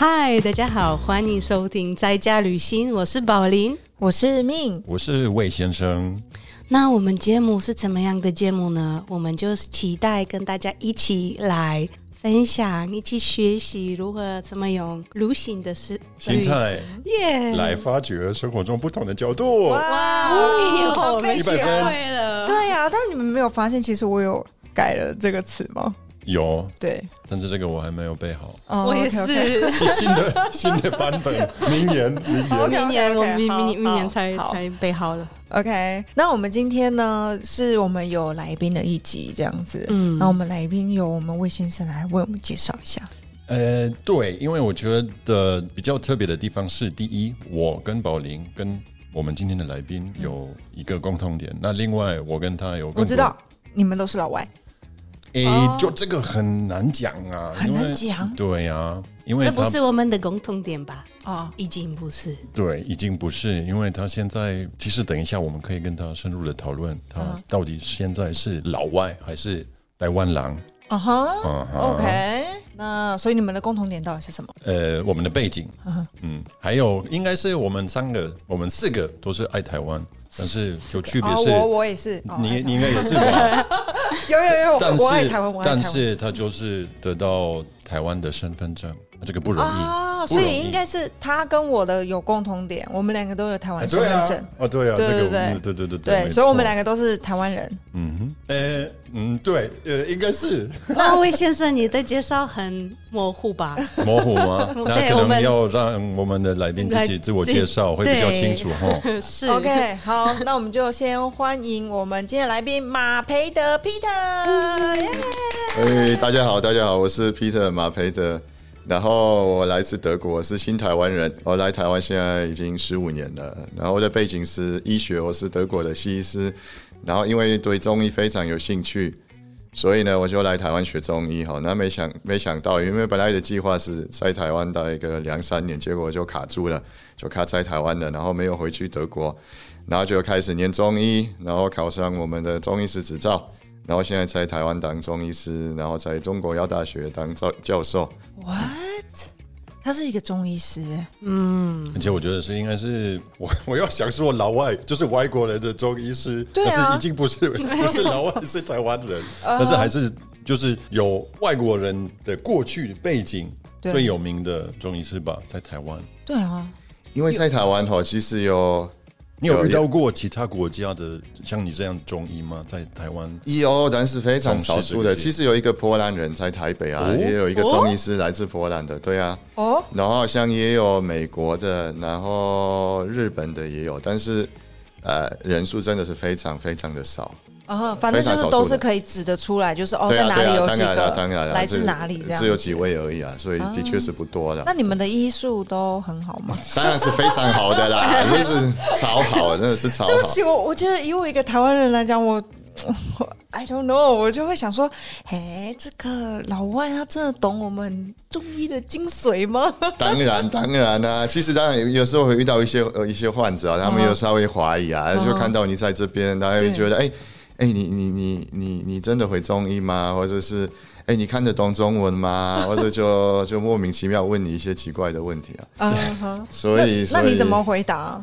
嗨，大家好，欢迎收听在家旅行，我是宝林。我是命，我是魏先生。那我们节目是怎么样的节目呢？我们就是期待跟大家一起来分享，一起学习如何怎么用旅行的是心态耶来发掘生活中不同的角度。哇，我们一百学分会了。对呀、但是你们没有发现，其实我有改了这个词吗？有，对，但是这个我还没有背好。哦我也是。是新的 新的版本，明年明年。明年我明好明明年好才好才备好了。OK，那我们今天呢，是我们有来宾的一集这样子。嗯嗯，那我们来宾由我们魏先生来为我们介绍一下。呃，对，因为我觉得比较特别的地方是，第一，我跟宝林跟我们今天的来宾有一个共同点。那另外，我跟他有共同我知道你们都是老外，诶，哦。就这个很难讲啊，很难讲？对呀、因为这不是我们的共同点吧？哦，已经不是。对，已经不是，因为他现在其实等一下我们可以跟他深入的讨论，他嗯。到底现在是老外还是台湾狼？啊哈，OK，那所以你们的共同点到底是什么？呃，我们的背景，嗯嗯，还有应该是我们三个，我们四个都是爱台湾，但是有区别哦，是，我我也是，哦你你应该也是吧？有有有，但我爱是台湾，我爱台湾。但是他就是得到台湾的身份证，这个不容易啊，所以应该是他跟我的有共同点，我们两个都有台湾身份证。，哦，对啊，对这个对对嗯对对对对，所以我们两个，都是台湾人。嗯哼，呃，嗯，对，呃，应该是 那位先生，你的介绍很模糊吧？模糊吗？那可能对我们要让我们的来宾自己自我介绍，会比较清楚哈。是 OK，好，那我们就先欢迎我们今天的来宾马培德 Peter，耶哎，大家好，大家好，我是 Peter 马培德，然后我来自德国，是新台湾人，我来台湾现在已经十五年了，然后我的背景是医学，我是德国的西医师，然后因为对中医非常有兴趣，所以呢我就来台湾学中医，哈，那没想没想到，因为本来的计划是在台湾待一个两三年，结果就卡住了，就卡在台湾了，然后没有回去德国，然后就开始念中医，然后考上我们的中医师执照。然后现在在台湾当中医师，然后在中国药大学当教教授。，What？他是一个中医师，嗯，而且我觉得是应该是我 我要想说老外就是外国人的中医师，对啊。但是已经不是不是老外是台湾人，但是还是就是有外国人的过去背景最有名的中医师吧，在台湾。对啊，因为在台湾哈，其实有你有遇到过其他国家的像你这样中医吗？在台湾？有，但是非常少数的。其实有一个波兰人在台北啊，哦也有一个中医师来自波兰的，对啊。哦，然后好像也有美国的，然后日本的也有，但是呃人数真的是非常非常的少。啊，反正就是都是可以指得出来，就是哦，在哪里有几个当然，来自哪里这样，只有几。位而已啊，所以的确是不多的。那你们的医术都很好吗？当然是非常好的啦，真是超好，真的是超好。对不起，我我觉得以我一个台湾人来讲，我我 I don't know，我就会想说，哎，这个老外他真的懂我们中医的精髓吗？当然，当然啦、其实当然有时候会遇到一些呃一些患者啊，他们有稍微怀疑啊，就看到你在这边，大家会觉得，哎哎、你你你你你真的会中医吗？或者是哎、你看得懂中文吗？或者就就莫名其妙问你一些奇怪的问题啊。所以，那你怎么回答？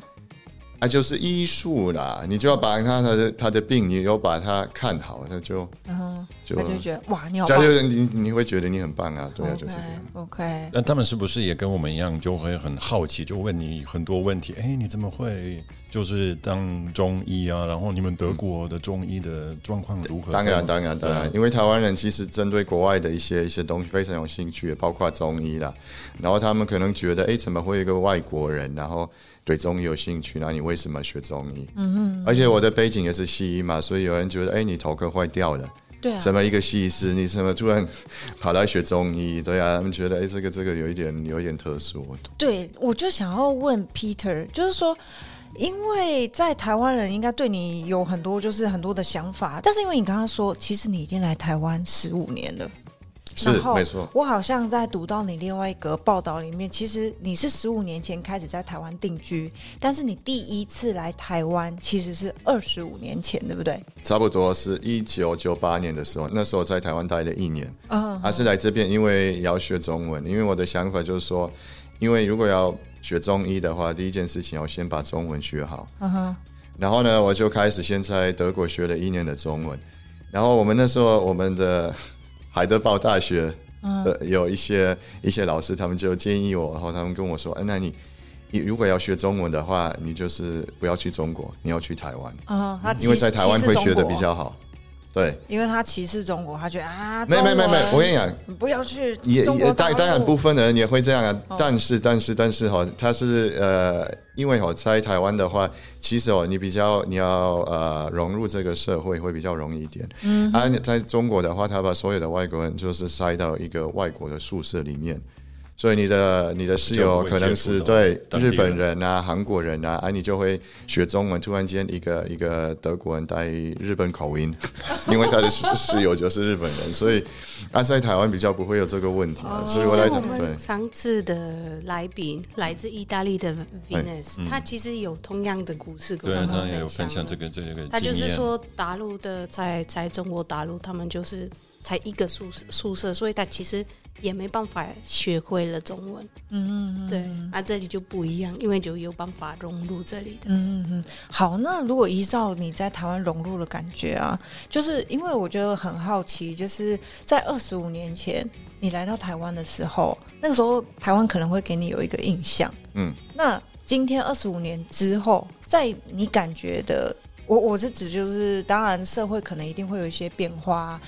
啊？就是医术啦，你就要把他的他的病，你有把他看好，那就就他就觉得哇，你好棒这样就你你会觉得你很棒啊，对啊，就是这样。OK，那他们是不是也跟我们一样，就会很好奇，就问你很多问题？哎，你怎么会就是当中医啊？然后你们德国的中医的状况如何？当然，当然，当然，因为台湾人其实针对国外的一些一些东西非常有兴趣，包括中医啦。然后他们可能觉得，哎，怎么会有一个外国人，然后对中医有兴趣？那你为什么学中医？嗯嗯。而且我的背景也是西医嘛，所以有人觉得，哎，你头壳坏掉了。对啊，什么一个西医师，你怎么突然跑来学中医？对啊，他们觉得，哎，这个这个有一点有一点特殊。对，我就想要问 Peter，就是说，因为在台湾人应该对你有很多就是很多的想法，但是因为你刚刚说，其实你已经来台湾十五年了，是然后没错我好像在读到你另外一个报道里面，其实你是十五年前开始在台湾定居，但是你第一次来台湾其实是二十五年前，对不对？差不多是一九九八年的时候，那时候在台湾待了一年，嗯，还是来这边，因为要学中文。因为我的想法就是说，因为如果要学中医的话，第一件事情要先把中文学好。嗯哼，然后呢，我就开始先在德国学了一年的中文。然后我们那时候，我们的海德堡大学呃有一些一些老师，他们就建议我，然后他们跟我说：“哎，那你你如果要学中文的话，你就是不要去中国，你要去台湾，嗯，他因为在台湾会学的比较好。”对，因为他歧视中国，他觉得啊，没没没没，我跟你讲，你不要去也也当当然部分的人也会这样啊，哦。但是但是但是哈，他是呃，因为我在台湾的话，其实哦你比较你要呃融入这个社会会比较容易一点，嗯，啊在中国的话，他把所有的外国人就是塞到一个外国的宿舍里面。所以你的你的室友可能是对日本人啊、韩国人啊，啊，你就会学中文。突然间，一个一个德国人带日本口音，因为他的室室友就是日本人，所以啊，在台湾比较不会有这个问题啊。所以我来像我对们上次的来宾来自意大利的 Venus，他其实有同样的故事跟对啊，我们他也有分享这个这个他就是说，大陆的在在中国大陆，他们就是才一个宿舍宿舍，所以他其实也没办法学会了中文。嗯嗯对，啊，这里就不一样，因为就有办法融入这里的。嗯嗯，好，那如果依照你在台湾融入的感觉啊，就是因为我觉得很好奇，就是在二十五年前你来到台湾的时候，那个时候台湾可能会给你有一个印象，嗯，那今天二十五年之后，在你感觉的，我我是指就是，当然社会可能一定会有一些变化啊，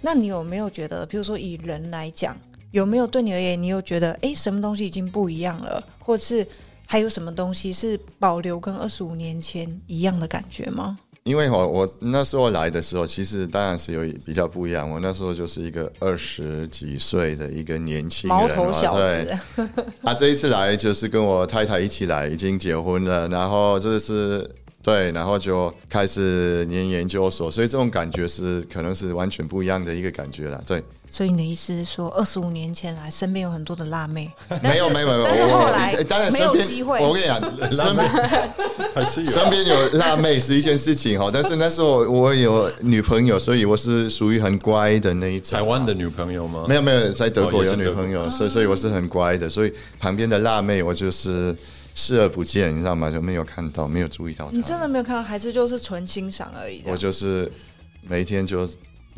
那你有没有觉得，比如说以人来讲，有没有对你而言，你又觉得，诶，什么东西已经不一样了，或者是还有什么东西是保留跟二十五年前一样的感觉吗？因为我我那时候来的时候，其实当然是有比较不一样。我那时候就是一个二十几岁的一个年轻人，毛头小对子，他这一次来就是跟我太太一起来，已经结婚了，然后这是对，然后就开始念研究所，所以这种感觉是可能是完全不一样的一个感觉了。对，所以你的意思是说，二十五年前来，身边有很多的辣妹，没有没有没有，但是我后来当然没有机会我跟你讲，身边还是有身边有辣妹是一件事情哈，但是 那时候我有女朋友，所以我是属于很乖的那一种。台湾的女朋友吗？没有没有，在德国有女朋友，所以所以我是很乖的，所以旁边的辣妹我就是视而不见，你知道吗？就没有看到，没有注意到你。真的没有看到，还是就是纯欣赏而已？我就是每天就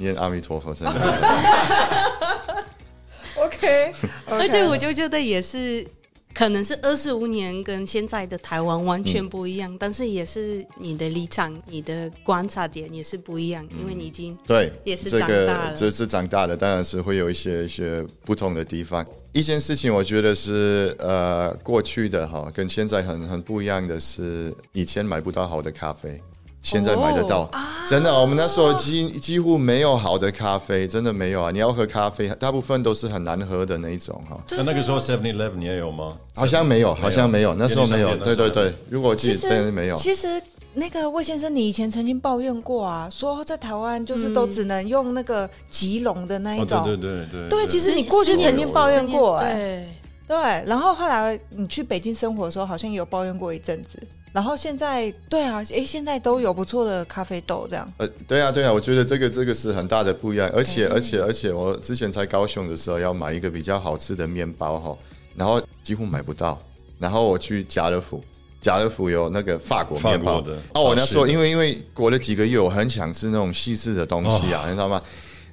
念阿弥陀佛，真的。OK，而且我就觉得也是，可能是二十五年跟现在的台湾完全不一样，但是也是你的立场、你的观察点也是不一样，因为你已经对，也是长大了这是长大了，当然是会有一些一些不同的地方。一件事情，我觉得是呃过去的哈，跟现在很很不一样的是，以前买不到好的咖啡。现在买得到，真的，我们那时候几几乎没有好的咖啡，真的没有啊！你要喝咖啡，大部分都是很难喝的那一种哈，那那个时候 Seven Eleven 也有吗？好像没有，好像没有，那时候没有，对对对，如果我记其得对没有，其实那个魏先生，你以前曾经抱怨过啊，说在台湾就是都只能用那个吉隆的那一哦，种。对对对对对。其实你过去曾经抱怨过哎。对，对，然后后来你去北京生活的时候，好像也有抱怨过一阵子。然后现在，对啊，哎，现在都有不错的咖啡豆，这样。呃，对啊，对啊，我觉得这个这个是很大的不一样，而且而且而且，我之前在高雄的时候要买一个比较好吃的面包哈，然后几乎买不到，然后我去家乐福，家乐福有那个法国面包法国的哦，我那时候因为因为过了几个月，我很想吃那种西式的东西啊，你知道吗？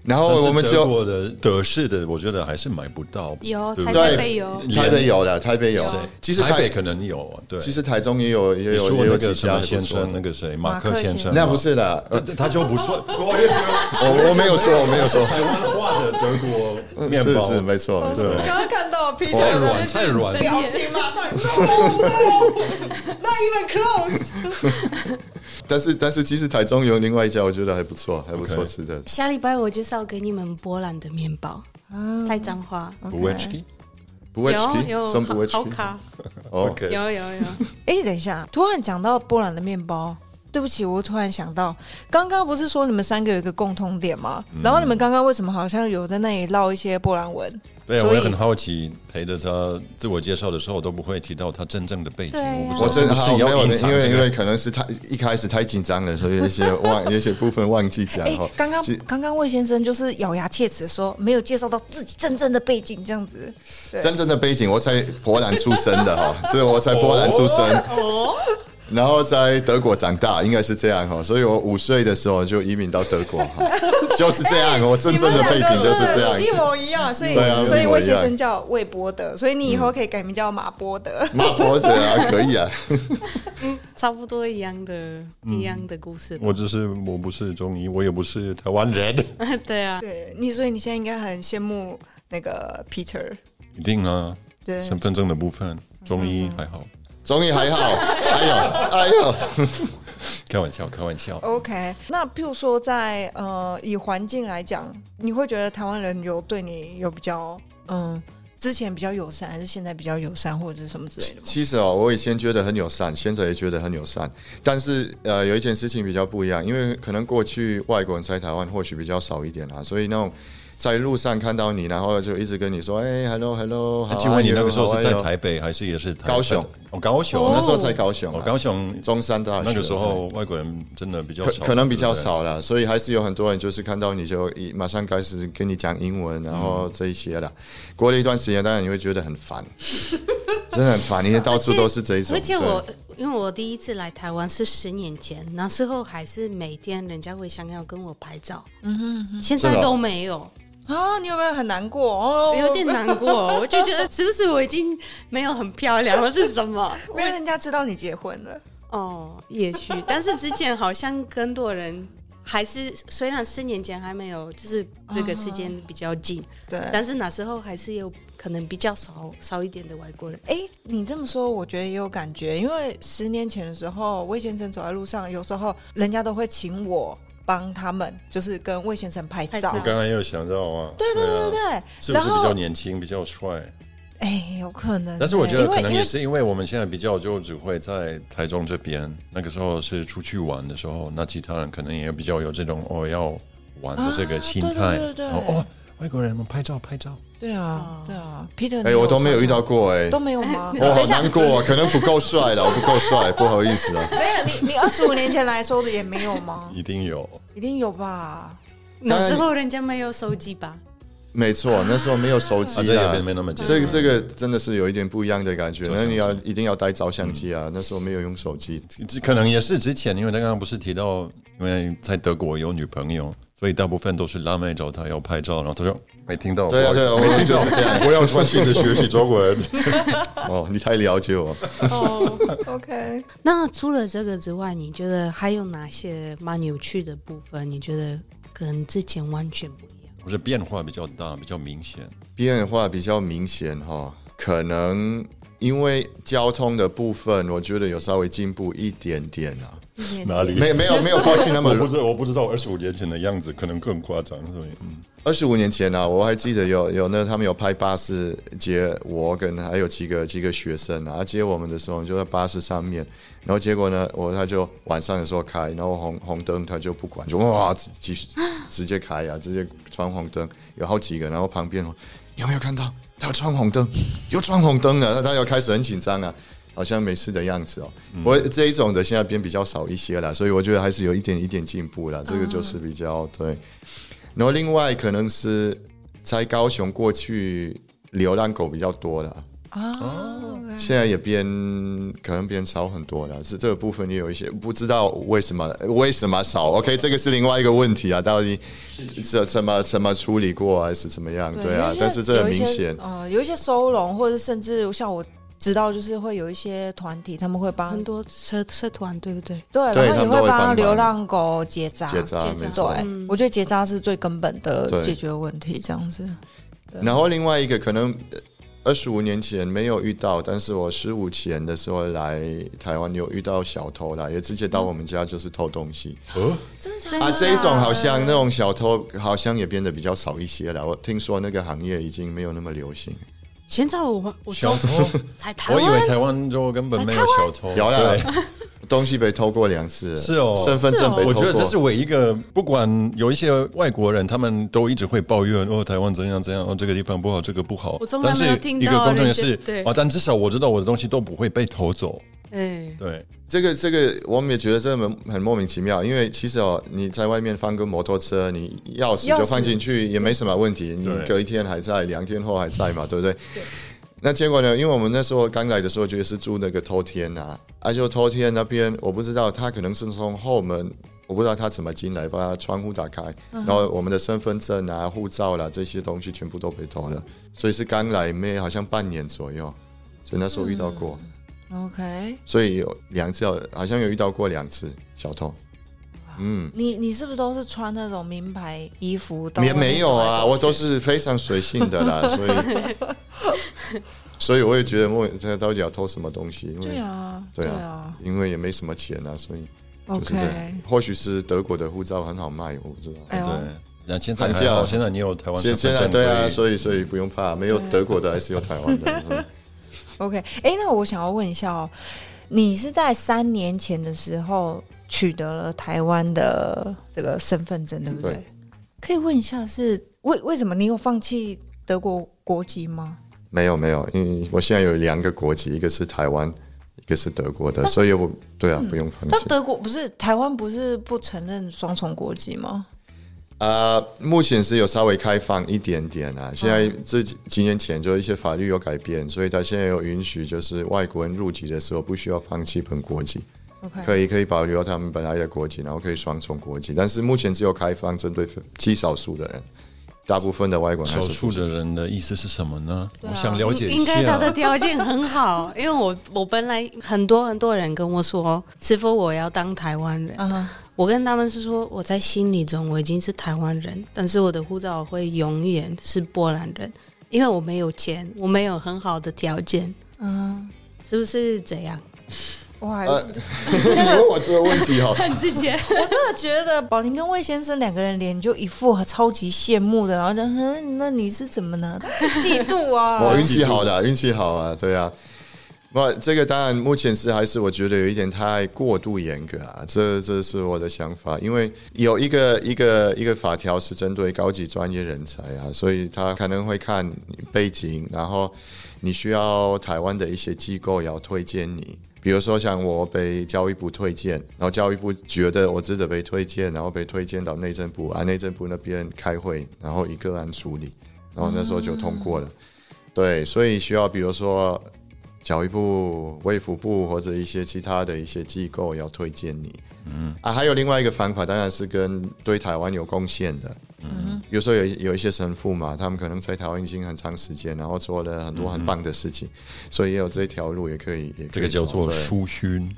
然后我们就德国的德式的，我觉得还是买不到。有台北有，台北有的，台北有，其实台台北可能有，对。其实台中也有也有也有几家先生，那个谁，马马克先生，那不是的，呃他，就不算，我我没有说，我没有说，台湾话的德国面包。是是没错没错。对刚刚看到 Peter 太软太软，表情马上 no，not even close。但是但是其实台中有另外一家，我觉得还不错，还不错吃的。下礼拜我介绍给你们波兰的面包，在彰化。不会吃。不会有有 好好。卡，哦，OK，有有有，哎，等一下，突然讲到波兰的面包，对不起，我突然想到，刚刚不是说你们三个有一个共通点吗？然后你们刚刚为什么好像有在那里唠一些波兰文？对啊，我也很好奇，陪着他自我介绍的时候都不会提到他真正的背景。我真的是没有，因为因为可能是太一开始太紧张了，所以有些忘，有些部分忘记讲。刚刚刚刚魏先生就是咬牙切齿说没有介绍到自己真正的背景，这样子。真正的背景，我在波兰出生的哈，这我在波兰出生。然后在德国长大，应该是这样哈，所以我五岁的时候就移民到德国，就是这样。我真正的背景就是这样，一模一样。所以，所以魏先生叫魏波德，所以你以后可以改名叫马波德。马波德啊，可以啊，差不多一样的，一样的故事。我只是我不是中医，我也不是台湾人。对啊，对你，所以你现在应该很羡慕那个 Peter。一定啊，对身份证的部分，中医还好。中医还好，哎 呦哎呦，开玩笑开玩笑。OK，那譬如说在呃以环境来讲，你会觉得台湾人有对你有比较嗯之前比较友善，还是现在比较友善，或者是什么之类的？其实哦，我以前觉得很友善，现在也觉得很友善。但是呃有一件事情比较不一样，因为可能过去外国人在台湾或许比较少一点啊，所以那种。在路上看到你，然后就一直跟你说：“哎，hello，hello。”请问你那个时候是在台北还是也是高雄？哦，高雄。那时候在高雄。高雄中山大学。那个时候外国人真的比较少，可能比较少了，所以还是有很多人就是看到你就一马上开始跟你讲英文，然后这一些了。过了一段时间，当然你会觉得很烦，真的很烦，因为到处都是这一种。而且我因为我第一次来台湾是十年前，那时候还是每天人家会想要跟我拍照，嗯哼，现在都没有。啊，你有没有很难过？哦，有点难过，我就觉得是不是我已经没有很漂亮了？是什么？没有人家知道你结婚了？哦，也许，但是之前好像更多人还是，虽然四年前还没有，就是那个时间比较近，对，但是那时候还是有可能比较少少一点的外国人。哎，你这么说，我觉得也有感觉，因为十年前的时候，魏先生走在路上，有时候人家都会请我。帮他们就是跟魏先生拍照。我刚刚也有想到啊，对对对对，是不是比较年轻、比较帅？哎，有可能。但是我觉得可能也是因为我们现在比较就只会在台中这边，那个时候是出去玩的时候，那其他人可能也比较有这种哦要玩的这个心态。哦，外国人们拍照拍照。对啊，对啊，Peter，哎，我都没有遇到过，哎，都没有吗？我好难过啊，可能不够帅了，我不够帅，不好意思啊。没有，你你二十五年前来说的也没有吗？一定有，一定有吧？那时候人家没有手机吧？没错，那时候没有手机啊，没那么简单。这个这个真的是有一点不一样的感觉。那你要一定要带照相机啊，那时候没有用手机，可能也是之前，因为他刚刚不是提到，因为在德国有女朋友。所以大部分都是辣妹找他要拍照，然后他说没听到，对啊对啊，我听就是这样，我要专心的学习中文。哦，你太了解我。哦，OK。那除了这个之外，你觉得还有哪些蛮有趣的部分？你觉得跟之前完全不一样？不是变化比较大，比较明显。变化比较明显哈，可能因为交通的部分，我觉得有稍微进步一点点啊。哪里没没有没有 过去那么？我不是我不知道二十五年前的样子，可能更夸张。所以，嗯，二十五年前呢，我还记得有有那他们有派巴士接我跟还有几个几个学生啊，接我们的时候就在巴士上面，然后结果呢，我他就晚上的时候开，然后红红灯他就不管，就哇继续直接开呀，直接闯红灯，有好几个，然后旁边有没有看到他闯红灯？又闯红灯了，那他又开始很紧张啊。好像没事的样子哦，我这一种的现在变比较少一些了，所以我觉得还是有一点一点进步了。这个就是比较对。然后另外可能是在高雄过去流浪狗比较多了啊，现在也变可能变少很多了。是这个部分也有一些不知道为什么为什么少。OK，这个是另外一个问题啊，到底怎怎么怎么处理过还是怎么样？对啊，但是这很明显，呃，有一些收容或者甚至像我。知道就是会有一些团体，他们会帮很多社社团，对不对？对，然后也会帮流浪狗结扎。结扎，没错。我觉得结扎是最根本的解决问题，这样子。然后另外一个可能二十五年前没有遇到，但是我十五前的时候来台湾有遇到小偷啦，也直接到我们家就是偷东西。哦，真的啊？这一种好像那种小偷好像也变得比较少一些了。我听说那个行业已经没有那么流行。现在我我小偷才台湾，我以为台湾就根本没有小偷。有了，东西被偷过两次，是哦，身份证被偷过。我觉得这是唯一一个，不管有一些外国人，他们都一直会抱怨哦，台湾怎样怎样，哦，这个地方不好，这个不好。我从来没有听到。一个工程是，对，啊，但至少我知道我的东西都不会被偷走。哎，对，这个这个我们也觉得这很很莫名其妙，因为其实哦，你在外面放个摩托车，你钥匙就放进去也没什么问题，你隔一天还在，两天后还在嘛，对不对？对。那结果呢？因为我们那时候刚来的时候，就是住那个偷天啊，啊，就偷天那边，我不知道他可能是从后门，我不知道他怎么进来，把窗户打开，然后我们的身份证啊、护照啦这些东西全部都被偷了，所以是刚来没好像半年左右，所以那时候遇到过。OK。所以有两次，好像有遇到过两次小偷。嗯，你你是不是都是穿那种名牌衣服？也没有啊，我都是非常随性的啦，所以 所以我也觉得莫他到底要偷什么东西？对啊，对啊，因为也没什么钱啊，所以 OK，或许是德国的护照很好卖，我不知道。对，那现在还好，现在你有台湾，现现在对啊，所以所以不用怕，没有德国的还是有台湾的。OK，哎，那我想要问一下哦，你是在三年前的时候？取得了台湾的这个身份证，对不对？可以问一下，是为为什么你有放弃德国国籍吗？没有，没有，因为我现在有两个国籍，一个是台湾，一个是德国的，所以我对啊，不用放弃。那德国不是台湾不是不承认双重国籍吗？啊，目前是有稍微开放一点点啊。现在这几年前就一些法律有改变，所以他现在有允许，就是外国人入籍的时候不需要放弃本国籍。可以可以保留他们本来的国籍，然后可以双重国籍，但是目前只有开放针对极少数的人，大部分的外国人。少数的人的意思是什么呢？我想了解一下。应该他的条件很好，因为我我本来很多很多人跟我说，师傅我要当台湾人？我跟他们是说，我在心里中我已经是台湾人，但是我的护照会永远是波兰人，因为我没有钱，我没有很好的条件。嗯，是不是这样？哇！你问我这个问题哈，很直接。我真的觉得宝林跟魏先生两个人脸就一副超级羡慕的，然后就哼，那你是怎么呢？嫉妒啊！我 运气好的，运气好啊，对啊。不，这个当然目前是还是我觉得有一点太过度严格啊，这这是我的想法。因为有一个一个一个法条是针对高级专业人才啊，所以他可能会看背景，然后你需要台湾的一些机构要推荐你。比如说，像我被教育部推荐，然后教育部觉得我值得被推荐，然后被推荐到内政部，啊，内政部那边开会，然后一个案处理，然后那时候就通过了。对，所以需要比如说教育部、卫福部或者一些其他的一些机构要推荐你。嗯啊，还有另外一个方法，当然是跟对台湾有贡献的。嗯，有时候有有一些神父嘛，他们可能在台湾已经很长时间，然后做了很多很棒的事情，所以也有这条路也可以。也这个叫做书勋，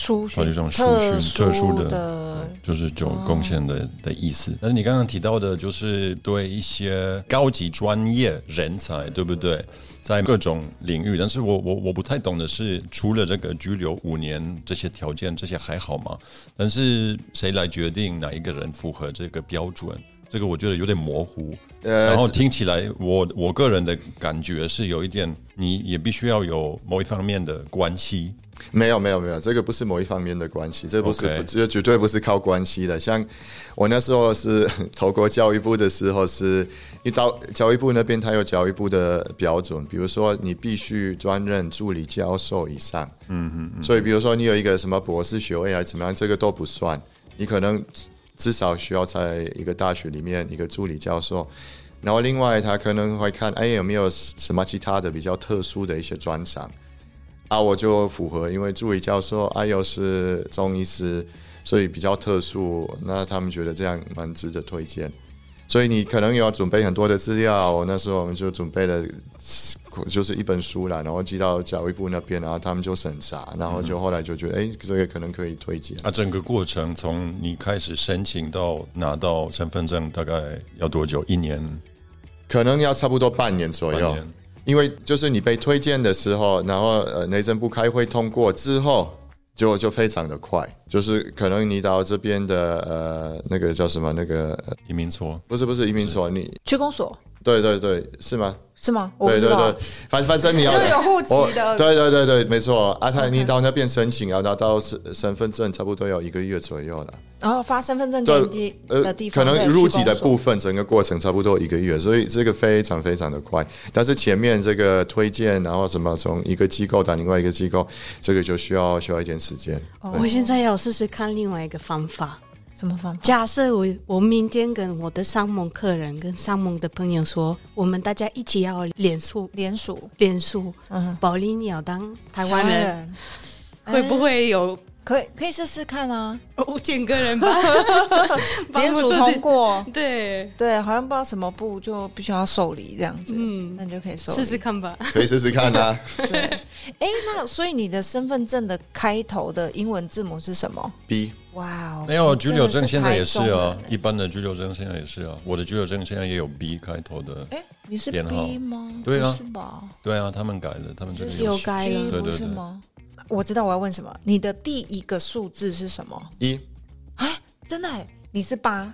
书勋，这种书勋特殊的，就是有贡献的的意思。但是你刚刚提到的，就是对一些高级专业人才，对不对？在各种领域，但是我我我不太懂的是，除了这个拘留五年这些条件，这些还好吗？但是谁来决定哪一个人符合这个标准？这个我觉得有点模糊。呃，然后听起来，我我个人的感觉是有一点，你也必须要有某一方面的关系。没有没有没有，这个不是某一方面的关系，这不是这绝对不是靠关系的。像我那时候是投过教育部的时候，是一到教育部那边，他有教育部的标准，比如说你必须专任助理教授以上。嗯嗯。所以比如说你有一个什么博士学位啊怎么样，这个都不算。你可能至少需要在一个大学里面一个助理教授。然后另外他可能会看，哎有没有什么其他的比较特殊的一些专长。啊，我就符合，因为助理教授啊又是中医师，所以比较特殊。那他们觉得这样蛮值得推荐，所以你可能要准备很多的资料。那时候我们就准备了，就是一本书啦，然后寄到教育部那边，然后他们就审查，然后就后来就觉得，哎，这个可能可以推荐。啊，整个过程从你开始申请到拿到身份证，大概要多久？一年？可能要差不多半年左右。因为就是你被推荐的时候，然后呃内政部开会通过之后，就就非常的快，就是可能你到这边的呃那个叫什么那个移民所，不是不是移民所，你区公所对对对，是吗？是吗？对对对，反反正你要有户籍的，对对对对，没错。阿泰，你到那边申请，要拿到身身份证，差不多要一个月左右了。然后发身份证给的地方，可能入籍的部分，整个过程差不多一个月，所以这个非常非常的快。但是前面这个推荐，然后什么从一个机构到另外一个机构，这个就需要需要一点时间。我现在要试试看另外一个方法。什么方法？假设我我明天跟我的商盟客人跟商盟的朋友说，我们大家一起要联署联署联署，嗯，保利你要当台湾人，会不会有？可以可以试试看啊，五千个人吧，联署通过，对对，好像不知道什么部就必须要受理这样子，嗯，那你就可以受试试看吧，可以试试看啊。对，哎，那所以你的身份证的开头的英文字母是什么？B。哇哦，没有居留证现在也是啊，一般的居留证现在也是啊，我的居留证现在也有 B 开头的。哎，你是 B 吗？对啊，是吧？对啊，他们改了，他们这里有改了，对对对。我知道我要问什么，你的第一个数字是什么？一。哎，真的？你是八，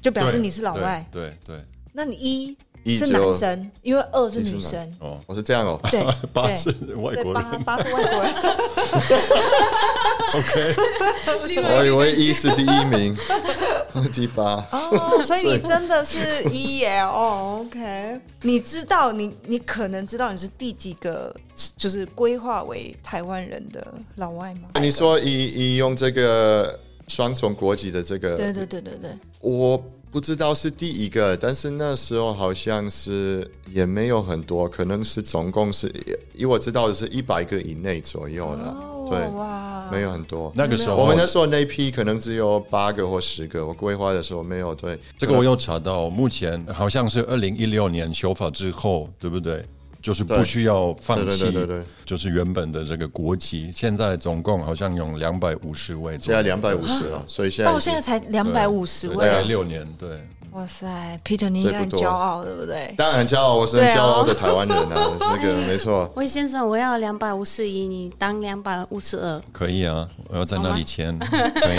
就表示你是老外。对对。那你一？是男生，因为二是女生。哦，我是这样哦。对，八是外国人，八八是外国人。OK，我以为一是第一名，第八。哦，所以你真的是 E 耶？哦，OK，你知道，你你可能知道你是第几个，就是规划为台湾人的老外吗？你说以以用这个双重国籍的这个，对对对对对，我。不知道是第一个，但是那时候好像是也没有很多，可能是总共是，以我知道的是一百个以内左右的，对，哇，没有很多。那个时候我们那时候那批可能只有八个或十个，我规划的时候没有。对，这个我有查到，目前好像是二零一六年修法之后，对不对？就是不需要放弃，就是原本的这个国籍。现在总共好像有两百五十位，现在两百五十了，所以现在到现在才两百五十位，大概六年。对，哇塞，Peter，你应该很骄傲，对不对？当然很骄傲，我是很骄傲的台湾人啊，那个没错。魏先生，我要两百五十一，你当两百五十二，可以啊，我要在那里签，可以。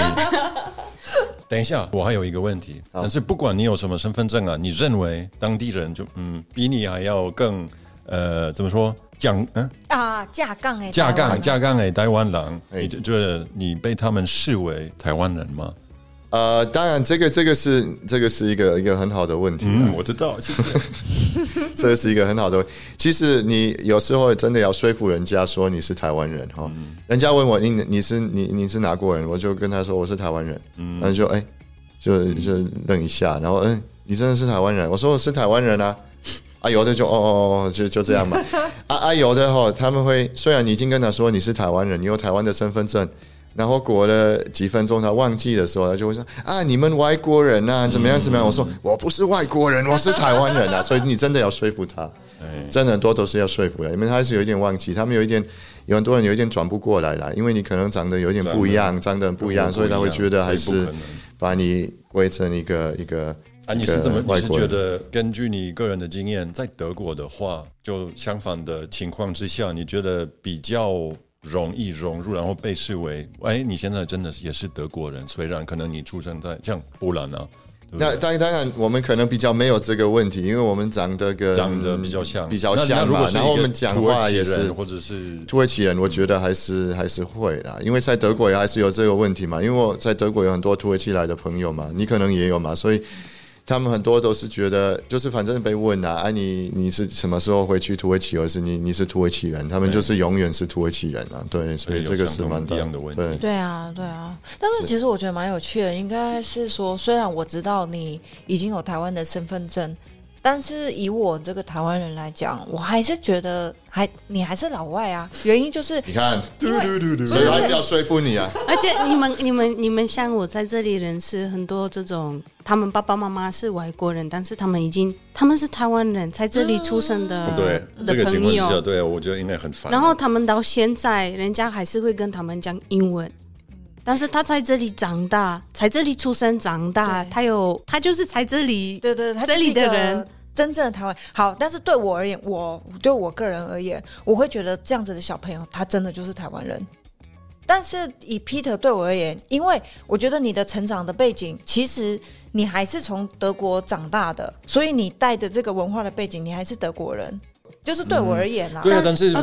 等一下，我还有一个问题，但是不管你有什么身份证啊，你认为当地人就嗯比你还要更。呃，怎么说？讲嗯啊，架杠哎，架杠架杠哎，台湾人，你就觉得你被他们视为台湾人吗？呃，当然，这个这个是这个是一个一个很好的问题。嗯，我知道，谢谢。这个是一个很好的问题。其实你有时候真的要说服人家说你是台湾人哈。人家问我你你是你你是哪国人，我就跟他说我是台湾人。嗯，然后就哎，就就愣一下，然后嗯，你真的是台湾人？我说我是台湾人啊。啊，有的就哦哦哦，就就这样嘛。啊啊，有的哈，他们会虽然你已经跟他说你是台湾人，你有台湾的身份证，然后过了几分钟他忘记的时候，他就会说啊，你们外国人呐，怎么样怎么样？我说我不是外国人，我是台湾人啊。所以你真的要说服他，真的很多都是要说服的，因为他是有一点忘记，他们有一点有很多人有一点转不过来了，因为你可能长得有点不一样，长得不一样，所以他会觉得还是把你归成一个一个。啊，你是怎么？你是觉得根据你个人的经验，在德国的话，就相反的情况之下，你觉得比较容易融入，然后被视为，哎，你现在真的也是德国人，虽然可能你出生在像波兰啊。那当然，当然，我们可能比较没有这个问题，因为我们长得跟长得比较像，比较像嘛。然后我们讲话也是，或者是土耳其人，我觉得还是还是会的，因为在德国也还是有这个问题嘛。因为我在德国有很多土耳其来的朋友嘛，你可能也有嘛，所以。他们很多都是觉得，就是反正被问啊，哎，你你是什么时候回去土耳其，而是你你是土耳其人？他们就是永远是土耳其人啊，对，所以这个是蛮一样的问题。对对啊，对啊。但是其实我觉得蛮有趣的，应该是说，虽然我知道你已经有台湾的身份证。但是以我这个台湾人来讲，我还是觉得还你还是老外啊。原因就是你看，所以还是要说服你啊。而且你们、你们、你们像我在这里认识很多这种，他们爸爸妈妈是外国人，但是他们已经他们是台湾人，在这里出生的。对，这个情况下，对我觉得应该很烦。然后他们到现在，人家还是会跟他们讲英文，但是他在这里长大，在这里出生长大，他有他就是在这里，对对，这里的人。真正的台湾好，但是对我而言，我对我个人而言，我会觉得这样子的小朋友，他真的就是台湾人。但是以 Peter 对我而言，因为我觉得你的成长的背景，其实你还是从德国长大的，所以你带的这个文化的背景，你还是德国人。就是对我而言啊，对啊，但是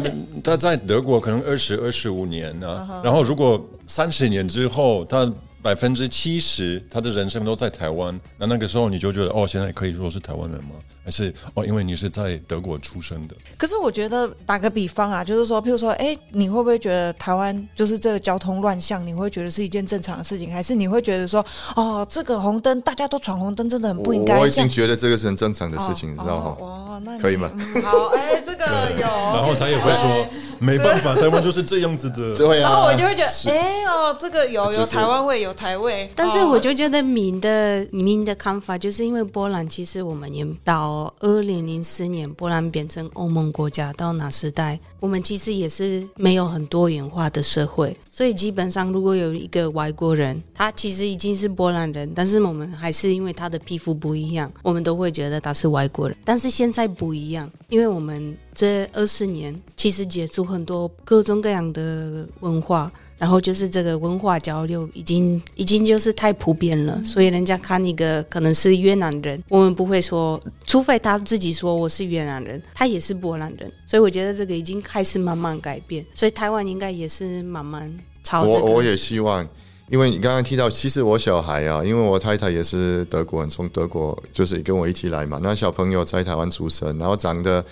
他在德国可能二十二十五年呢，然后如果三十年之后他。百分之七十，他的人生都在台湾。那那个时候你就觉得，哦，现在可以说是台湾人吗？还是哦，因为你是在德国出生的？可是我觉得打个比方啊，就是说，譬如说，哎，你会不会觉得台湾就是这个交通乱象，你会觉得是一件正常的事情？还是你会觉得说，哦，这个红灯大家都闯红灯，真的很不应该？我已经觉得这个是很正常的事情，你知道吗？哇，那可以吗？好，哎，这个有。然后他也会说，没办法，台湾就是这样子的。对啊。然后我就会觉得，哎哦，这个有有台湾味，有台味，但。是我就觉得民的民的看法，就是因为波兰其实我们也到二零零四年波兰变成欧盟国家到哪时代，我们其实也是没有很多元化的社会，所以基本上如果有一个外国人，他其实已经是波兰人，但是我们还是因为他的皮肤不一样，我们都会觉得他是外国人。但是现在不一样，因为我们这二十年其实接触很多各种各样的文化。然后就是这个文化交流已经已经就是太普遍了，所以人家看一个可能是越南人，我们不会说，除非他自己说我是越南人，他也是波兰人。所以我觉得这个已经开始慢慢改变，所以台湾应该也是慢慢朝我我也希望，因为你刚刚提到，其实我小孩啊，因为我太太也是德国人，从德国就是跟我一起来嘛。那小朋友在台湾出生，然后长得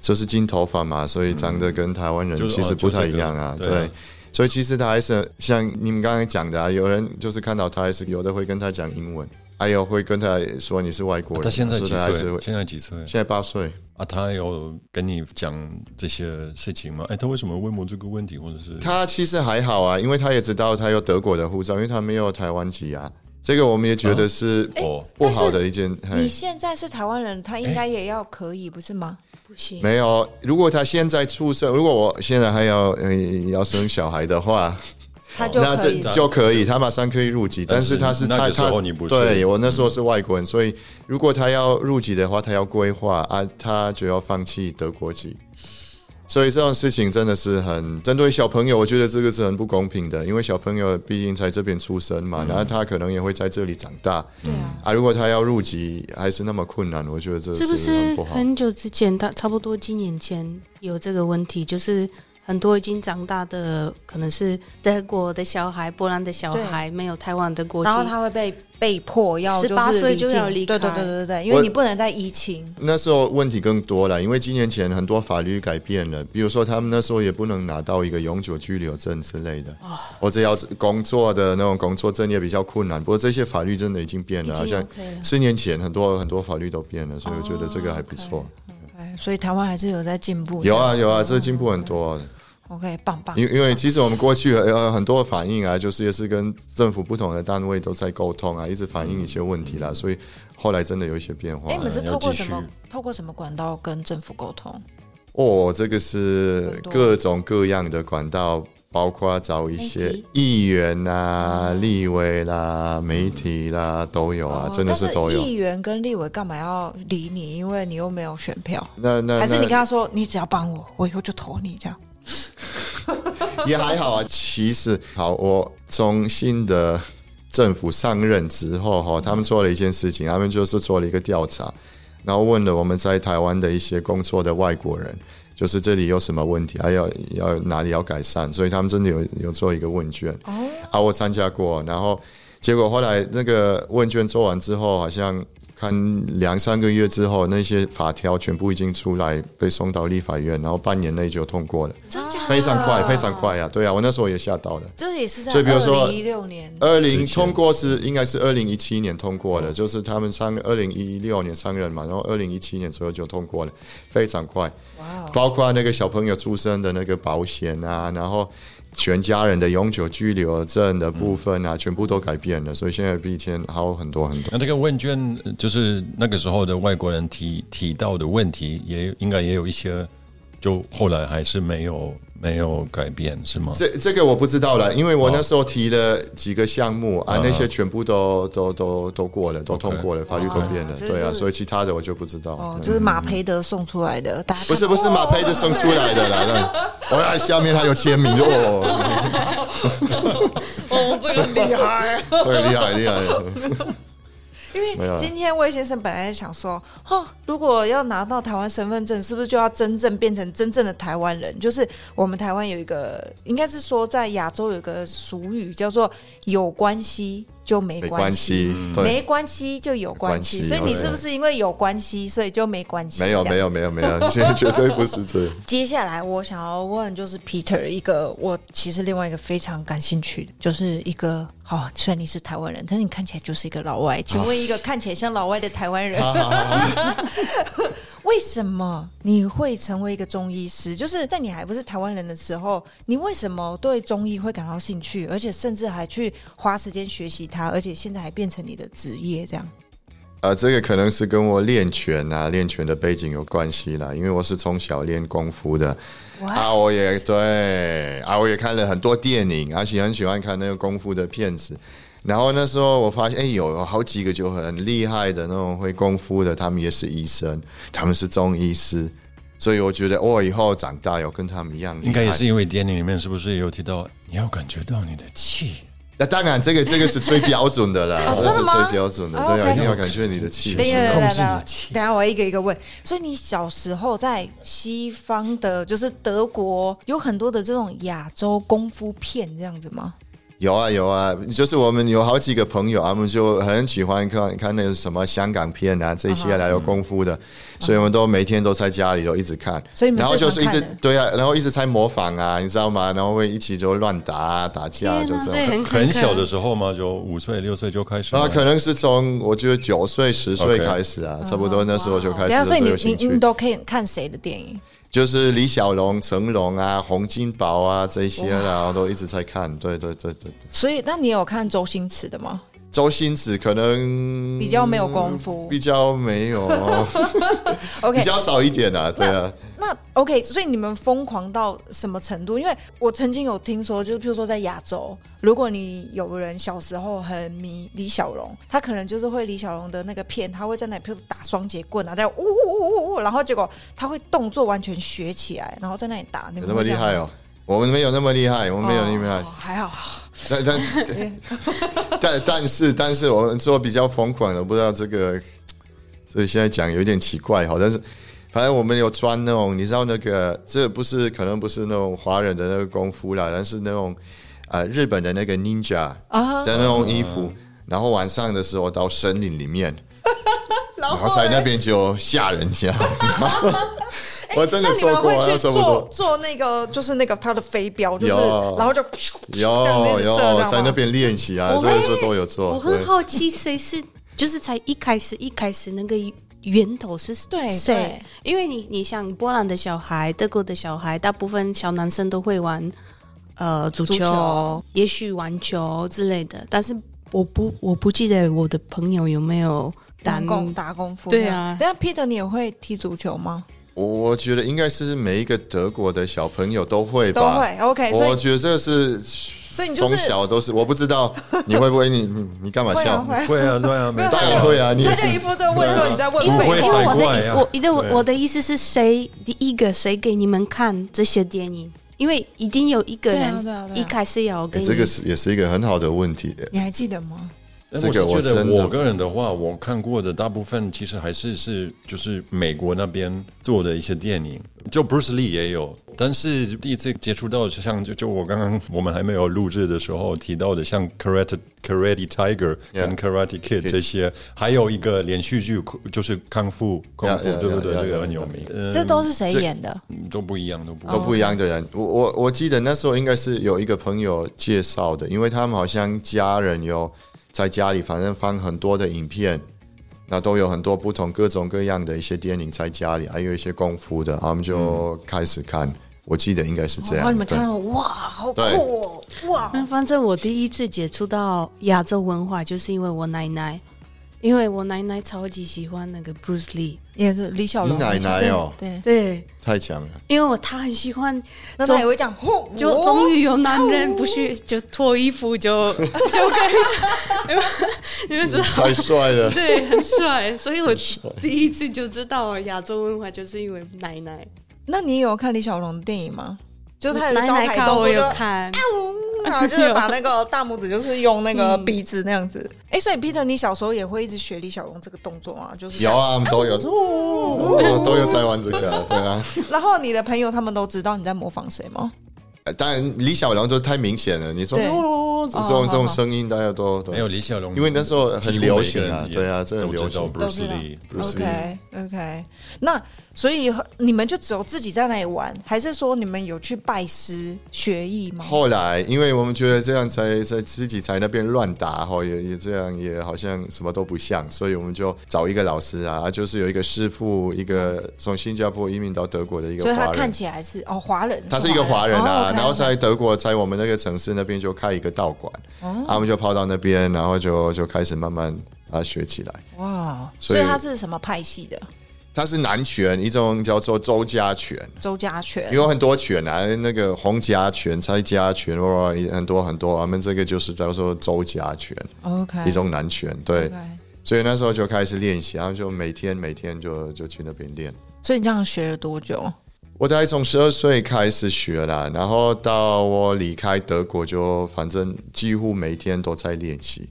就是金头发嘛，所以长得跟台湾人其实不太一样啊，对。所以其实他还是像你们刚才讲的啊，有人就是看到他还是有的会跟他讲英文，还有会跟他说你是外国人。他现在几岁？现在几岁？现在八岁啊。他有跟你讲这些事情吗？哎，他为什么问我这个问题？或者是他其实还好啊，因为他也知道他有德国的护照，因为他没有台湾籍啊。这个我们也觉得是不好的一件。你现在是台湾人，他应该也要可以，不是吗？不行，没有。如果他现在出生，如果我现在还要要生小孩的话，他就那这就可以，他马上可以入籍。但是他是他他对我那时候是外国人，所以如果他要入籍的话，他要规划啊，他就要放弃德国籍。所以这种事情真的是很针对小朋友，我觉得这个是很不公平的，因为小朋友毕竟在这边出生嘛，然后他可能也会在这里长大。对啊，啊，如果他要入籍还是那么困难，我觉得这是不是很久之前，他差不多几年前有这个问题，就是。很多已经长大的，可能是德国的小孩、波兰的小孩，没有台湾的国籍，然后他会被被迫要十八岁就要离开，对对对对对，因为你不能再移情。那时候问题更多了，因为几年前很多法律改变了，比如说他们那时候也不能拿到一个永久居留证之类的，或者要工作的那种工作证也比较困难。不过这些法律真的已经变了，好像四年前很多很多法律都变了，所以我觉得这个还不错。所以台湾还是有在进步，有啊有啊，这进步很多。OK，棒棒。因因为其实我们过去呃很多反应啊，就是也是跟政府不同的单位都在沟通啊，一直反映一些问题啦，所以后来真的有一些变化。哎，你们是透过什么？透过什么管道跟政府沟通？哦，这个是各种各样的管道，包括找一些议员啦、立委啦、媒体啦都有啊，真的是都有。议员跟立委干嘛要理你？因为你又没有选票。那那还是你跟他说，你只要帮我，我以后就投你这样。也还好啊，其实好，我从新的政府上任之后哈，他们做了一件事情，他们就是做了一个调查，然后问了我们在台湾的一些工作的外国人，就是这里有什么问题，还要要哪里要改善，所以他们真的有有做一个问卷哦，啊，我参加过，然后结果后来那个问卷做完之后，好像。看两三个月之后，那些法条全部已经出来，被送到立法院，然后半年内就通过了，非常快，非常快啊！对啊，我那时候也吓到了。这也是在二零一六年，二零通过是应该是二零一七年通过的，就是他们上二零一六年上任嘛，然后二零一七年左右就通过了，非常快。哇！包括那个小朋友出生的那个保险啊，然后。全家人的永久居留证的部分啊，全部都改变了，所以现在比以前好很多很多。那这个问卷就是那个时候的外国人提提到的问题，也应该也有一些，就后来还是没有。没有改变是吗？这这个我不知道了，因为我那时候提了几个项目啊，那些全部都都都都过了，都通过了，法律都变了，对啊，所以其他的我就不知道。哦，这是马培德送出来的，不是不是马培德送出来的啦，我看下面他有签名哦。哦，这个厉害，对，厉害厉害。因为今天魏先生本来想说，哦，如果要拿到台湾身份证，是不是就要真正变成真正的台湾人？就是我们台湾有一个，应该是说在亚洲有个俗语叫做“有关系”。就没关系，没关系就有关系，所以你是不是因为有关系，所以就没关系？没有，没有，没有，没有，绝 绝对不是这样。接下来我想要问，就是 Peter 一个，我其实另外一个非常感兴趣的，就是一个，哦，虽然你是台湾人，但是你看起来就是一个老外，请问一个看起来像老外的台湾人。为什么你会成为一个中医师？就是在你还不是台湾人的时候，你为什么对中医会感到兴趣，而且甚至还去花时间学习它，而且现在还变成你的职业这样？呃，这个可能是跟我练拳啊、练拳的背景有关系啦，因为我是从小练功夫的啊，我也对啊，我也看了很多电影，而且很喜欢看那个功夫的片子。然后那时候我发现，哎，有好几个就很厉害的那种会功夫的，他们也是医生，他们是中医师，所以我觉得我以后长大要跟他们一样。应该也是因为电影里面是不是有提到你要感觉到你的气？那当然，这个这个是最标准的啦，这是最标准的，对啊，一定要感觉你的气，控制你的气。等下我一个一个问，所以你小时候在西方的，就是德国，有很多的这种亚洲功夫片这样子吗？有啊有啊，就是我们有好几个朋友，他们就很喜欢看看那个什么香港片啊，这些来有功夫的，所以我们都每天都在家里都一直看，所以然后就是一直对啊，然后一直在模仿啊，你知道吗？然后会一起就乱打打架，就这样。很小的时候嘛，就五岁六岁就开始啊，可能是从我觉得九岁十岁开始啊，差不多那时候就开始。所以你你你都可以看谁的电影？就是李小龙、成龙啊、洪金宝啊这些啦，都一直在看。对对对对对。所以，那你有看周星驰的吗？周星驰可能比较没有功夫，比较没有，OK，比较少一点啊，对啊。那 OK，所以你们疯狂到什么程度？因为我曾经有听说，就是譬如说在亚洲，如果你有人小时候很迷李小龙，他可能就是会李小龙的那个片，他会在那譬如打双节棍啊，在呜呜呜呜，然后结果他会动作完全学起来，然后在那里打，那么厉害哦。我们没有那么厉害，我们没有那么厉害，还好。但但 但但是但是我们做比较疯狂的，不知道这个，所以现在讲有点奇怪哈。但是反正我们有穿那种，你知道那个，这不是可能不是那种华人的那个功夫啦，但是那种呃日本的那个 ninja 啊的那种衣服，然后晚上的时候到森林里面，然后在那边就吓人家。我真的做过，去做做那个，就是那个他的飞镖，就是然后就有有在那边练习啊，这个是都有做。我很好奇，谁是就是才一开始一开始那个源头是对谁？因为你你像波兰的小孩、德国的小孩，大部分小男生都会玩呃足球，也许玩球之类的。但是我不我不记得我的朋友有没有打功打功夫。对啊，等下 Peter，你也会踢足球吗？我我觉得应该是每一个德国的小朋友都会吧，都会 OK。我觉得这是，所以你从小都是，我不知道你会不会，你你你干嘛笑？会啊，对啊，当然会啊。他就一副在问说你在问，因为因为我的我的我我的意思是谁第一个谁给你们看这些电影？因为一定有一个人一开始要给这个是也是一个很好的问题的，你还记得吗？我是觉得我个人的话，我看过的大部分其实还是是就是美国那边做的一些电影，就 Bruce Lee 也有，但是第一次接触到像就就我刚刚我们还没有录制的时候提到的，像 Karate Karate Tiger 跟 Karate Kid 这些，还有一个连续剧就是康复功夫，对不对？这个很有名。这都是谁演的？都不一样，都不都不一样的人。我我我记得那时候应该是有一个朋友介绍的，因为他们好像家人有。在家里，反正放很多的影片，那都有很多不同各种各样的一些电影在家里，还有一些功夫的，他们就开始看。我记得应该是这样。你们看到哇，好酷哦！哇，反正我第一次接触到亚洲文化，就是因为我奶奶。因为我奶奶超级喜欢那个 Bruce Lee，也是李小龙。奶奶哦，对对，太强了。因为我他很喜欢，那他也会讲，就终于有男人不是就脱衣服就 就可以，你们知道？太帅了，对，很帅。所以我第一次就知道亚洲文化，就是因为奶奶。那你有看李小龙的电影吗？就他奶奶看我有看。啊，就是把那个 大拇指就是用那个鼻子那样子。哎，所以 Peter，你小时候也会一直学李小龙这个动作吗？就是有啊，都有，哦，都有在玩这个，对啊。然后你的朋友他们都知道你在模仿谁吗？当然，李小龙就太明显了。你说这种这种声音，大家都没有李小龙，因为那时候很流行啊，对啊，这很流行。都知道，OK OK，那。所以你们就只有自己在那里玩，还是说你们有去拜师学艺吗？后来，因为我们觉得这样才在自己在那边乱打哈，也也这样也好像什么都不像，所以我们就找一个老师啊，就是有一个师傅，一个从新加坡移民到德国的一个，所以他看起来是哦华人，他是一个华人啊，然后在德国在我们那个城市那边就开一个道馆，他们就跑到那边，然后就就开始慢慢啊学起来。哇，所以他是什么派系的？它是南拳，一种叫做周家拳。周家拳有很多拳啊，那个洪家拳、蔡家拳，哇，很多很多。我们这个就是叫做周家拳，OK，一种南拳。对，所以那时候就开始练习，然后就每天每天就就去那边练。所以你这样学了多久？我大概从十二岁开始学了，然后到我离开德国，就反正几乎每天都在练习。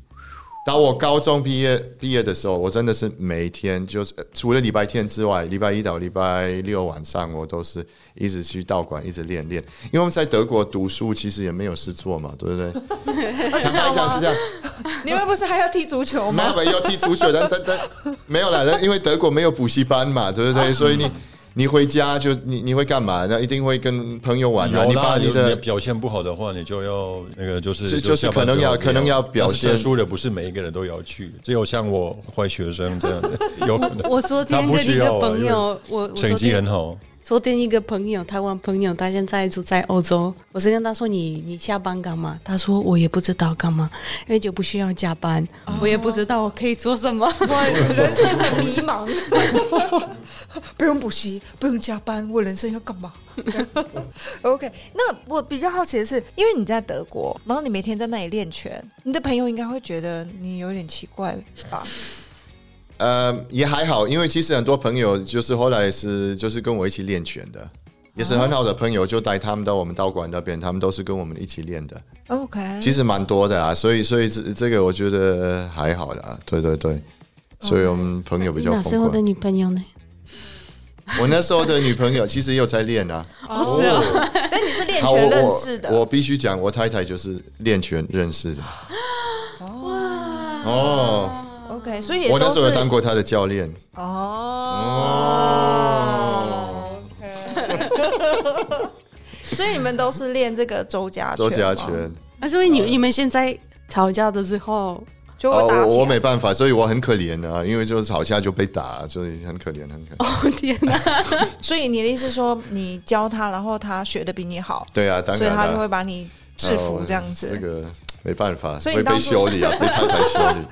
当我高中毕业毕业的时候，我真的是每天就是除了礼拜天之外，礼拜一到礼拜六晚上，我都是一直去道馆，一直练练。因为我们在德国读书，其实也没有事做嘛，对不对？坦白讲是这样。你们不是还要踢足球吗？没有，要踢足球，但但但没有了，因为德国没有补习班嘛，对不对？所以你。你回家就你你会干嘛？那一定会跟朋友玩。你把你的表现不好的话，你就要那个就是就是可能要可能要表现输的不是每一个人都要去，只有像我坏学生这样的 有可能。我昨天跟一个朋友，我成绩很好。昨天一个朋友，台湾朋友，他现在住在欧洲。我是跟他说：“你你下班干嘛？”他说：“我也不知道干嘛，因为就不需要加班，我也不知道我可以做什么。”我人生很迷茫。不用补习，不用加班，我人生要干嘛？OK，那我比较好奇的是，因为你在德国，然后你每天在那里练拳，你的朋友应该会觉得你有点奇怪吧？呃，也还好，因为其实很多朋友就是后来是就是跟我一起练拳的，也是很好的朋友，就带他们到我们道馆那边，他们都是跟我们一起练的。OK，其实蛮多的啊，所以所以这这个我觉得还好的，对对对，所以我们朋友比较。那时候的女朋友呢？我那时候的女朋友其实也有在练啊。哦，但你是练拳认识的。我必须讲，我太太就是练拳认识的。哇哦。OK，所以我那时候有当过她的教练。哦。所以你们都是练这个周家周家拳。那所以你你们现在吵架的时候就会打我我没办法，所以我很可怜啊，因为就是吵架就被打，所以很可怜，很可怜。哦天哪！所以你的意思说，你教他，然后他学的比你好，对啊，所以他就会把你制服这样子。这个。没办法，会被修理啊，被他才修理。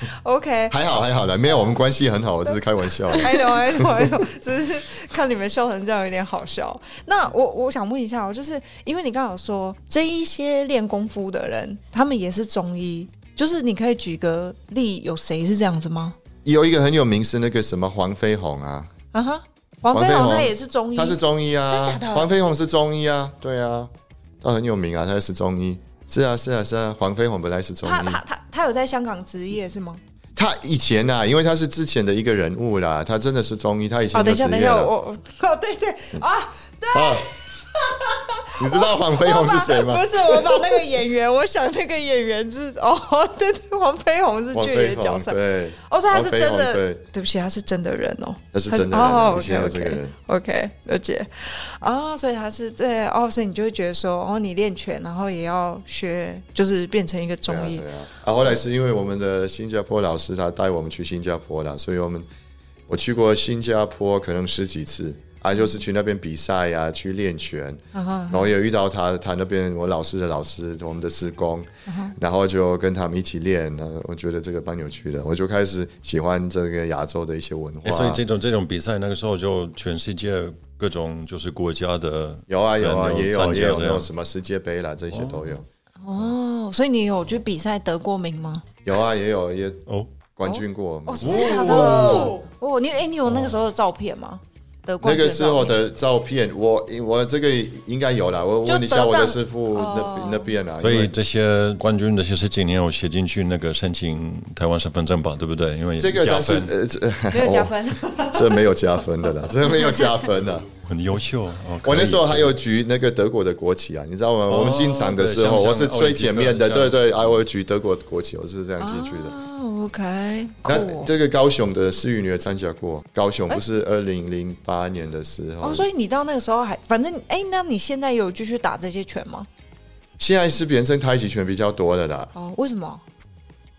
OK，还好还好了，没有，我们关系很好，我只是 开玩笑。还有还有还有，只是看你们笑成这样有点好笑。那我我想问一下，就是因为你刚好说这一些练功夫的人，他们也是中医，就是你可以举个例，有谁是这样子吗？有一个很有名是那个什么黄飞鸿啊，啊哈，黄飞鸿他也是中医，他是中医啊，真的？黄飞鸿是中医啊，对啊。他很有名啊，他是中医。是啊，是啊，是啊。黄飞鸿本来是中医。他他他他有在香港执业是吗？他以前呐，因为他是之前的一个人物啦，他真的是中医。他以前就职业了。哦，对对啊，对。你知道黄飞鸿是谁吗？不是，我把那个演员，我想那个演员是哦，对对，黄飞鸿是剧里的角色，对，哦，所以他是真的，对。不起，他是真的人哦，他是真的哦，OK OK，了解。啊，所以他是对哦，所以你就会觉得说，哦，你练拳，然后也要学，就是变成一个中医啊。后来是因为我们的新加坡老师他带我们去新加坡了，所以我们我去过新加坡可能十几次。啊，就是去那边比赛呀，去练拳，然后也遇到他，他那边我老师的老师，我们的师公，然后就跟他们一起练。那我觉得这个蛮有趣的，我就开始喜欢这个亚洲的一些文化。所以这种这种比赛，那个时候就全世界各种就是国家的有啊有啊也有也有那种什么世界杯啦，这些都有。哦，所以你有去比赛得过名吗？有啊，也有也哦冠军过。哦，哦，你哎，你有那个时候的照片吗？的那个时候的照片，我我这个应该有了。我问一下我的师傅那那边啊。所以这些冠军这些事情，你有写进去那个申请台湾身份证吧？对不对？因为这个加分，呃，没有加分，这没有加分的啦，这没有加分的。很优秀。我那时候还有举那个德国的国旗啊，你知道吗？我们进场的时候，我是最前面的。对对，还会举德国国旗，我是这样进去的。OK，那这个高雄的思雨女儿参加过，高雄不是二零零八年的时候。哦，所以你到那个时候还，反正哎，那你现在有继续打这些拳吗？现在是变成太极拳比较多的啦。哦，为什么？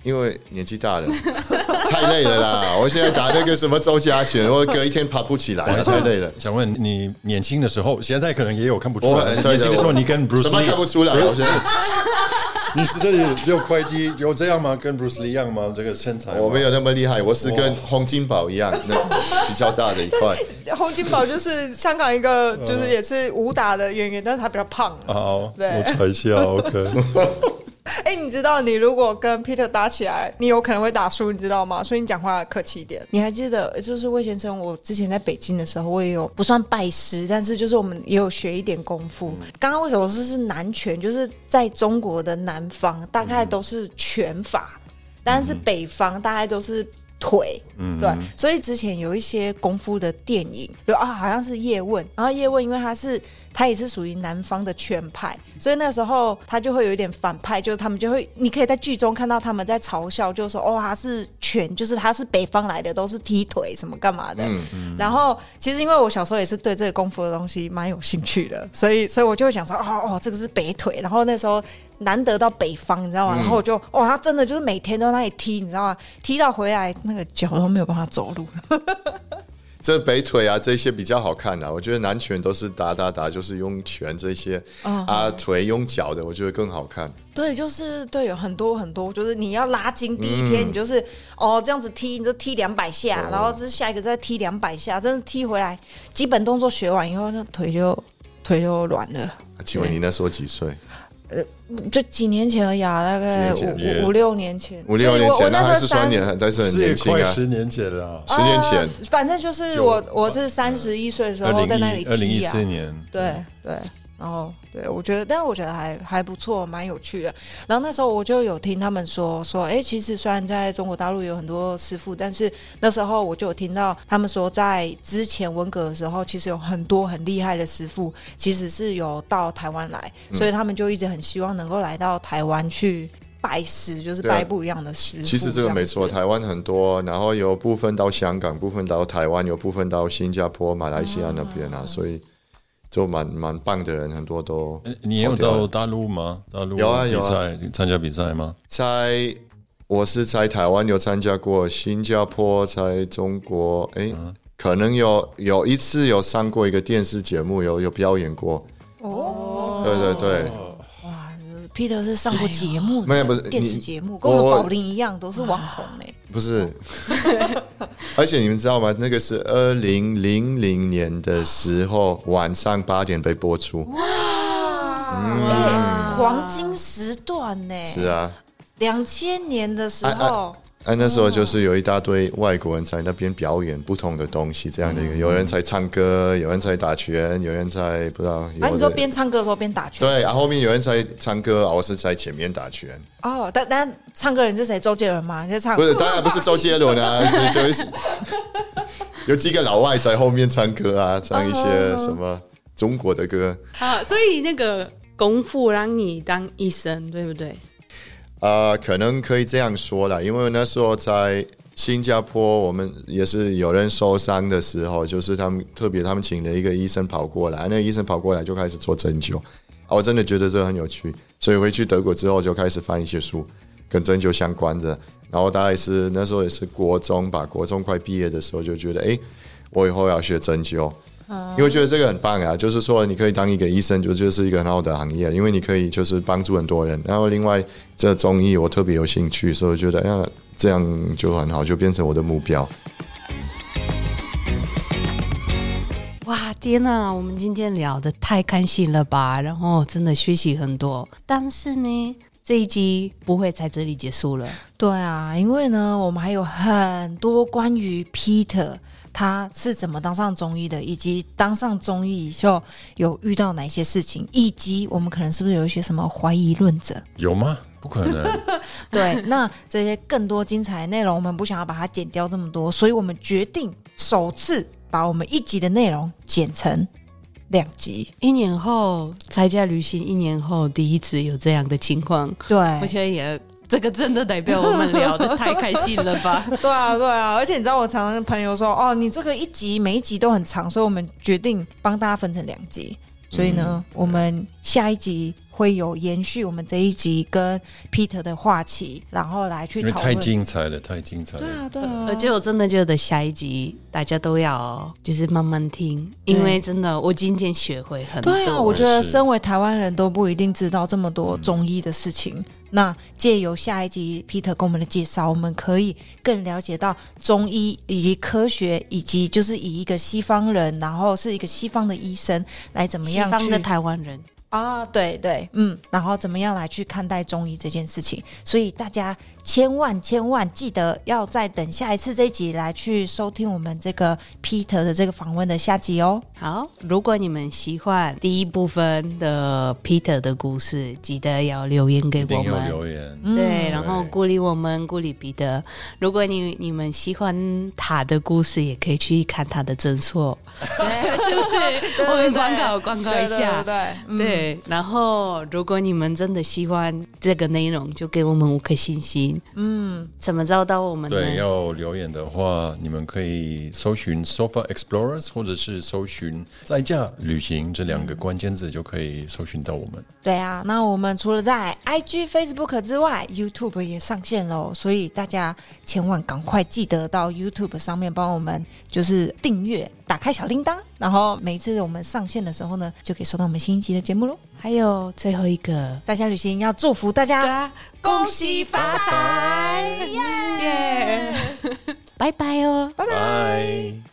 因为年纪大了，太累了啦！我现在打那个什么周家拳，我隔一天爬不起来，太累了。想问你年轻的时候，现在可能也有看不出来。年轻的时候你跟 Bruce 什么看不出来？我觉得你是这里有会计有这样吗？跟 Bruce 一样吗？这个身材我没有那么厉害，我是跟洪金宝一样，那比较大的一块。洪金宝就是香港一个，就是也是武打的演员，但是他比较胖。哦，对，我猜一下，OK。哎，你知道你如果跟 Peter 打起来，你有可能会打输，你知道吗？所以你讲话客气一点。你还记得，就是魏先生，我之前在北京的时候，我也有不算拜师，但是就是我们也有学一点功夫。刚刚为什么说是南拳？就是在中国的南方，大概都是拳法，但是北方大概都是。腿，嗯，对，所以之前有一些功夫的电影，就啊，好像是叶问，然后叶问因为他是他也是属于南方的拳派，所以那时候他就会有一点反派，就是他们就会，你可以在剧中看到他们在嘲笑，就说哦，他是拳，就是他是北方来的，都是踢腿什么干嘛的。嗯嗯。然后其实因为我小时候也是对这个功夫的东西蛮有兴趣的，所以所以我就会想说，哦哦，这个是北腿，然后那时候。难得到北方，你知道吗？然后我就哇，他真的就是每天都在那里踢，你知道吗？踢到回来那个脚都没有办法走路。这北腿啊，这些比较好看的。我觉得南拳都是打打打，就是用拳这些啊，腿用脚的，我觉得更好看。对，就是对，有很多很多，就是你要拉筋，第一天你就是哦这样子踢，你就踢两百下，然后这下一个再踢两百下，真的踢回来，基本动作学完以后，那腿就腿就软了。请问你那时候几岁？呃，就几年前而已，大概五五六年前，五六年前，那还是三年，还是很年轻啊，十年前了，十年前，反正就是我，我是三十一岁的时候在那里踢啊，二零一四年，对对。然后，对我觉得，但是我觉得还还不错，蛮有趣的。然后那时候我就有听他们说说，哎，其实虽然在中国大陆有很多师傅，但是那时候我就有听到他们说，在之前文革的时候，其实有很多很厉害的师傅，其实是有到台湾来，所以他们就一直很希望能够来到台湾去拜师，就是拜不一样的师。其实这个没错，台湾很多，然后有部分到香港，部分到台湾，有部分到新加坡、马来西亚那边啊，所以。就蛮蛮棒的人，很多都。你有到大陆吗？大陆有啊有啊，参加比赛吗？在，我是在台湾有参加过，新加坡在中国，哎，可能有有一次有上过一个电视节目，有有表演过。哦，对对对。Peter 是上过节目，没有不是电视节目，跟我们宝林一样，都是网红嘞。不是，而且你们知道吗？那个是二零零零年的时候，晚上八点被播出。哇，黄金时段呢？是啊，两千年的时候。哎，那时候就是有一大堆外国人在那边表演不同的东西，这样的一个，有人在唱歌，有人在打拳，有人在不知道。啊，你说边唱歌的时候边打拳？对，然后后面有人在唱歌，我是在前面打拳。哦，但但唱歌人是谁？周杰伦吗？在唱？不是，当然不是周杰伦啊，是就是 有几个老外在后面唱歌啊，唱一些什么中国的歌。啊，所以那个功夫让你当医生，对不对？啊，可能可以这样说了，因为那时候在新加坡，我们也是有人受伤的时候，就是他们特别他们请了一个医生跑过来，那个医生跑过来就开始做针灸，我真的觉得这很有趣，所以回去德国之后就开始翻一些书跟针灸相关的，然后大概是那时候也是国中吧，国中快毕业的时候就觉得，哎，我以后要学针灸。因为觉得这个很棒啊，就是说你可以当一个医生，就就是一个很好的行业，因为你可以就是帮助很多人。然后另外这中医我特别有兴趣，所以我觉得呀这样就很好，就变成我的目标。哇天哪，我们今天聊的太开心了吧！然后真的学习很多，但是呢。这一集不会在这里结束了。对啊，因为呢，我们还有很多关于 Peter 他是怎么当上中医的，以及当上中医以后有遇到哪些事情，以及我们可能是不是有一些什么怀疑论者？有吗？不可能。对，那这些更多精彩内容，我们不想要把它剪掉这么多，所以我们决定首次把我们一集的内容剪成两集。一年后参加旅行，一年后第一次有这样的情况，对，我觉得也这个真的代表我们聊的太开心了吧？对啊，对啊，而且你知道，我常常跟朋友说，哦，你这个一集每一集都很长，所以我们决定帮大家分成两集。所以呢，我们下一集会有延续我们这一集跟 Peter 的话题，然后来去讨论。太精彩了，太精彩了！对啊，对啊。而且我真的觉得下一集大家都要就是慢慢听，因为真的我今天学会很多。对啊，我觉得身为台湾人都不一定知道这么多中医的事情。那借由下一集 Peter 给我们的介绍，我们可以更了解到中医以及科学，以及就是以一个西方人，然后是一个西方的医生来怎么样？西方的台湾人。啊，对对，嗯，然后怎么样来去看待中医这件事情？所以大家千万千万记得要再等下一次这一集来去收听我们这个 Peter 的这个访问的下集哦。好，如果你们喜欢第一部分的 Peter 的故事，记得要留言给我们，留言对，然后鼓励我们，鼓励彼得。如果你你们喜欢他的故事，也可以去看他的诊所，是不是？我们广告广告一下，对对。对，然后如果你们真的喜欢这个内容，就给我们五颗星星。嗯，怎么找到我们？对，要留言的话，你们可以搜寻 Sofa Explorers，或者是搜寻在家旅行这两个关键字，就可以搜寻到我们。对啊，那我们除了在 IG、Facebook 之外，YouTube 也上线喽，所以大家千万赶快记得到 YouTube 上面帮我们就是订阅。打开小铃铛，然后每次我们上线的时候呢，就可以收到我们新一集的节目喽。还有最后一个，在家旅行要祝福大家恭喜发财，耶！拜拜哦，拜拜。